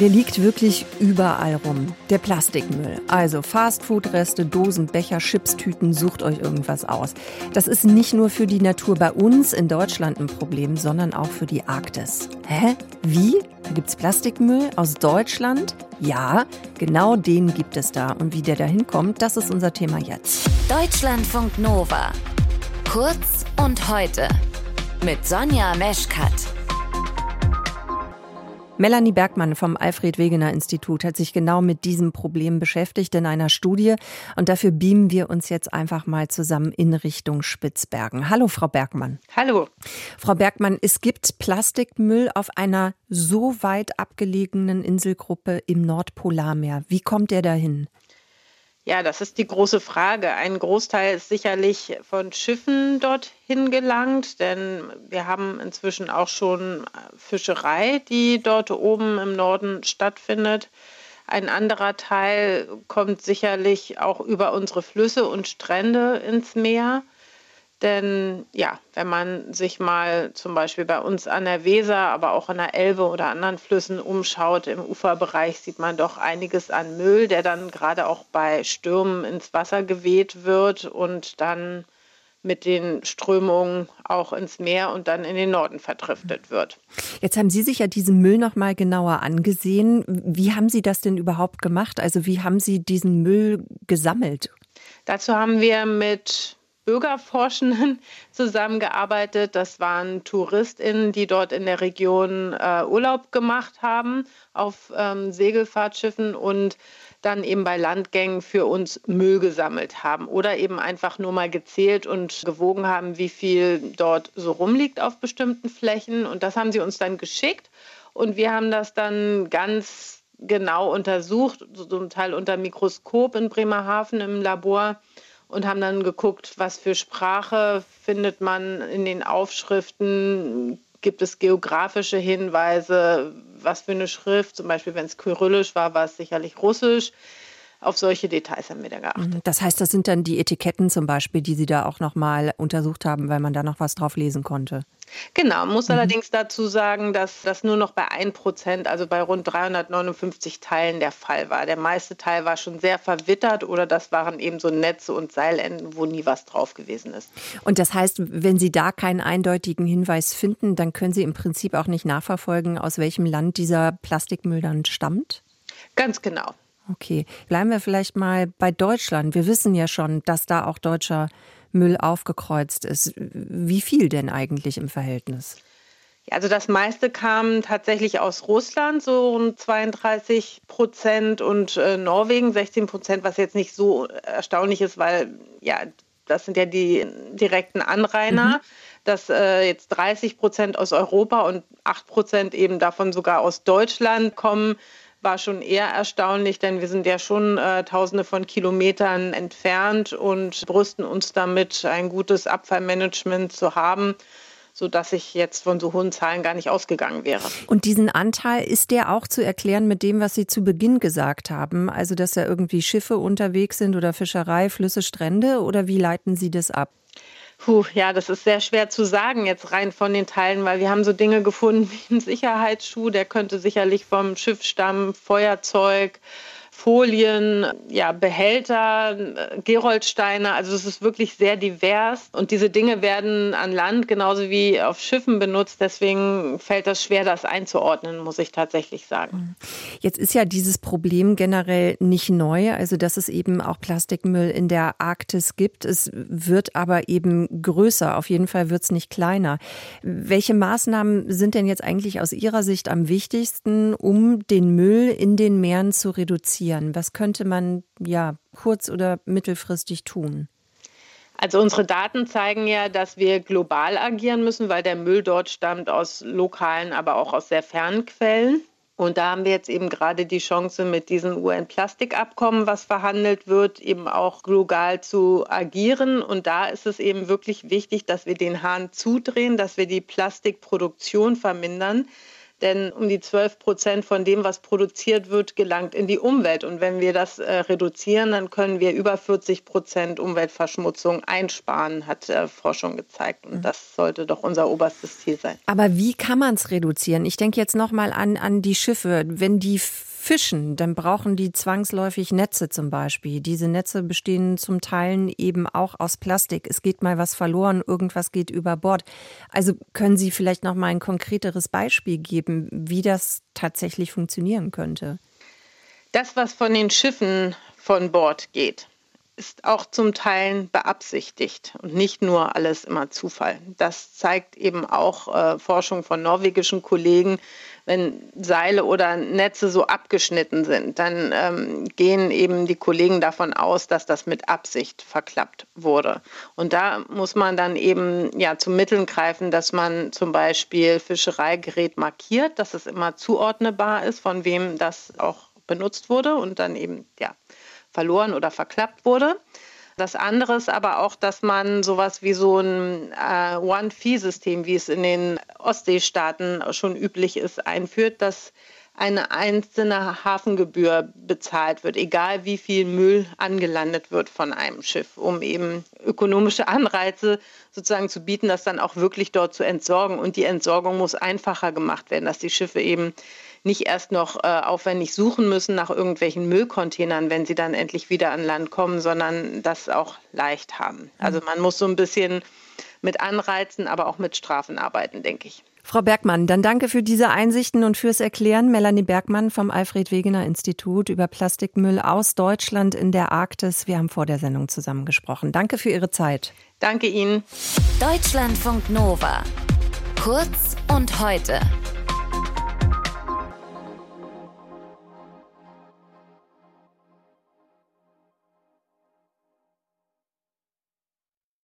Der liegt wirklich überall rum. Der Plastikmüll. Also Fastfood-Reste, Dosen, Becher, Chipstüten, sucht euch irgendwas aus. Das ist nicht nur für die Natur bei uns in Deutschland ein Problem, sondern auch für die Arktis. Hä? Wie? Da gibt's Plastikmüll aus Deutschland? Ja, genau den gibt es da. Und wie der da hinkommt, das ist unser Thema jetzt. Deutschlandfunk Nova. Kurz und heute. Mit Sonja Meschkat. Melanie Bergmann vom Alfred Wegener Institut hat sich genau mit diesem Problem beschäftigt in einer Studie und dafür beamen wir uns jetzt einfach mal zusammen in Richtung Spitzbergen. Hallo, Frau Bergmann. Hallo. Frau Bergmann, es gibt Plastikmüll auf einer so weit abgelegenen Inselgruppe im Nordpolarmeer. Wie kommt der dahin? Ja, das ist die große Frage. Ein Großteil ist sicherlich von Schiffen dorthin gelangt, denn wir haben inzwischen auch schon Fischerei, die dort oben im Norden stattfindet. Ein anderer Teil kommt sicherlich auch über unsere Flüsse und Strände ins Meer. Denn ja, wenn man sich mal zum Beispiel bei uns an der Weser, aber auch an der Elbe oder anderen Flüssen umschaut, im Uferbereich sieht man doch einiges an Müll, der dann gerade auch bei Stürmen ins Wasser geweht wird und dann mit den Strömungen auch ins Meer und dann in den Norden verdriftet wird. Jetzt haben Sie sich ja diesen Müll noch mal genauer angesehen. Wie haben Sie das denn überhaupt gemacht? Also wie haben Sie diesen Müll gesammelt? Dazu haben wir mit Bürgerforschenden zusammengearbeitet. Das waren TouristInnen, die dort in der Region äh, Urlaub gemacht haben auf ähm, Segelfahrtschiffen und dann eben bei Landgängen für uns Müll gesammelt haben oder eben einfach nur mal gezählt und gewogen haben, wie viel dort so rumliegt auf bestimmten Flächen. Und das haben sie uns dann geschickt und wir haben das dann ganz genau untersucht, zum Teil unter Mikroskop in Bremerhaven im Labor und haben dann geguckt, was für Sprache findet man in den Aufschriften, gibt es geografische Hinweise, was für eine Schrift, zum Beispiel wenn es kyrillisch war, war es sicherlich russisch. Auf solche Details haben wir da geachtet. Mhm. Das heißt, das sind dann die Etiketten zum Beispiel, die Sie da auch nochmal untersucht haben, weil man da noch was drauf lesen konnte. Genau, muss mhm. allerdings dazu sagen, dass das nur noch bei 1 Prozent, also bei rund 359 Teilen der Fall war. Der meiste Teil war schon sehr verwittert oder das waren eben so Netze und Seilenden, wo nie was drauf gewesen ist. Und das heißt, wenn Sie da keinen eindeutigen Hinweis finden, dann können Sie im Prinzip auch nicht nachverfolgen, aus welchem Land dieser Plastikmüll dann stammt? Ganz genau. Okay, bleiben wir vielleicht mal bei Deutschland. Wir wissen ja schon, dass da auch deutscher Müll aufgekreuzt ist. Wie viel denn eigentlich im Verhältnis? Also das meiste kam tatsächlich aus Russland, so rund 32 Prozent und äh, Norwegen 16 Prozent, was jetzt nicht so erstaunlich ist, weil ja, das sind ja die direkten Anrainer. Mhm. Dass äh, jetzt 30 Prozent aus Europa und 8 Prozent eben davon sogar aus Deutschland kommen, war schon eher erstaunlich, denn wir sind ja schon äh, tausende von Kilometern entfernt und brüsten uns damit, ein gutes Abfallmanagement zu haben sodass ich jetzt von so hohen Zahlen gar nicht ausgegangen wäre. Und diesen Anteil ist der auch zu erklären mit dem, was Sie zu Beginn gesagt haben, also dass da irgendwie Schiffe unterwegs sind oder Fischerei, Flüsse, Strände oder wie leiten Sie das ab? Puh, ja, das ist sehr schwer zu sagen jetzt rein von den Teilen, weil wir haben so Dinge gefunden wie einen Sicherheitsschuh, der könnte sicherlich vom Schiff stammen, Feuerzeug, Folien, ja, Behälter, Geroldsteine. Also es ist wirklich sehr divers. Und diese Dinge werden an Land genauso wie auf Schiffen benutzt. Deswegen fällt das schwer, das einzuordnen, muss ich tatsächlich sagen. Jetzt ist ja dieses Problem generell nicht neu. Also dass es eben auch Plastikmüll in der Arktis gibt. Es wird aber eben größer. Auf jeden Fall wird es nicht kleiner. Welche Maßnahmen sind denn jetzt eigentlich aus Ihrer Sicht am wichtigsten, um den Müll in den Meeren zu reduzieren? Passieren? Was könnte man ja kurz- oder mittelfristig tun? Also unsere Daten zeigen ja, dass wir global agieren müssen, weil der Müll dort stammt aus lokalen, aber auch aus sehr fernen Quellen. Und da haben wir jetzt eben gerade die Chance, mit diesem UN-Plastikabkommen, was verhandelt wird, eben auch global zu agieren. Und da ist es eben wirklich wichtig, dass wir den Hahn zudrehen, dass wir die Plastikproduktion vermindern. Denn um die 12 Prozent von dem, was produziert wird, gelangt in die Umwelt. Und wenn wir das äh, reduzieren, dann können wir über 40 Prozent Umweltverschmutzung einsparen, hat äh, Forschung gezeigt. Und mhm. das sollte doch unser oberstes Ziel sein. Aber wie kann man es reduzieren? Ich denke jetzt nochmal an, an die Schiffe. Wenn die fischen, dann brauchen die zwangsläufig Netze zum Beispiel. Diese Netze bestehen zum Teil eben auch aus Plastik. Es geht mal was verloren, irgendwas geht über Bord. Also können Sie vielleicht noch mal ein konkreteres Beispiel geben, wie das tatsächlich funktionieren könnte? Das, was von den Schiffen von Bord geht, ist auch zum Teil beabsichtigt und nicht nur alles immer Zufall. Das zeigt eben auch äh, Forschung von norwegischen Kollegen, wenn Seile oder Netze so abgeschnitten sind, dann ähm, gehen eben die Kollegen davon aus, dass das mit Absicht verklappt wurde. Und da muss man dann eben ja zu Mitteln greifen, dass man zum Beispiel Fischereigerät markiert, dass es immer zuordnbar ist, von wem das auch benutzt wurde und dann eben ja verloren oder verklappt wurde. Das andere ist aber auch, dass man sowas wie so ein äh, One-Fee-System, wie es in den Ostseestaaten schon üblich ist, einführt, dass eine einzelne Hafengebühr bezahlt wird, egal wie viel Müll angelandet wird von einem Schiff, um eben ökonomische Anreize sozusagen zu bieten, das dann auch wirklich dort zu entsorgen. Und die Entsorgung muss einfacher gemacht werden, dass die Schiffe eben nicht erst noch äh, aufwendig suchen müssen nach irgendwelchen Müllcontainern, wenn sie dann endlich wieder an Land kommen, sondern das auch leicht haben. Also mhm. man muss so ein bisschen mit Anreizen, aber auch mit Strafen arbeiten, denke ich. Frau Bergmann, dann danke für diese Einsichten und fürs Erklären. Melanie Bergmann vom Alfred Wegener Institut über Plastikmüll aus Deutschland in der Arktis. Wir haben vor der Sendung zusammengesprochen. Danke für Ihre Zeit. Danke Ihnen. Deutschlandfunk Nova. Kurz und heute.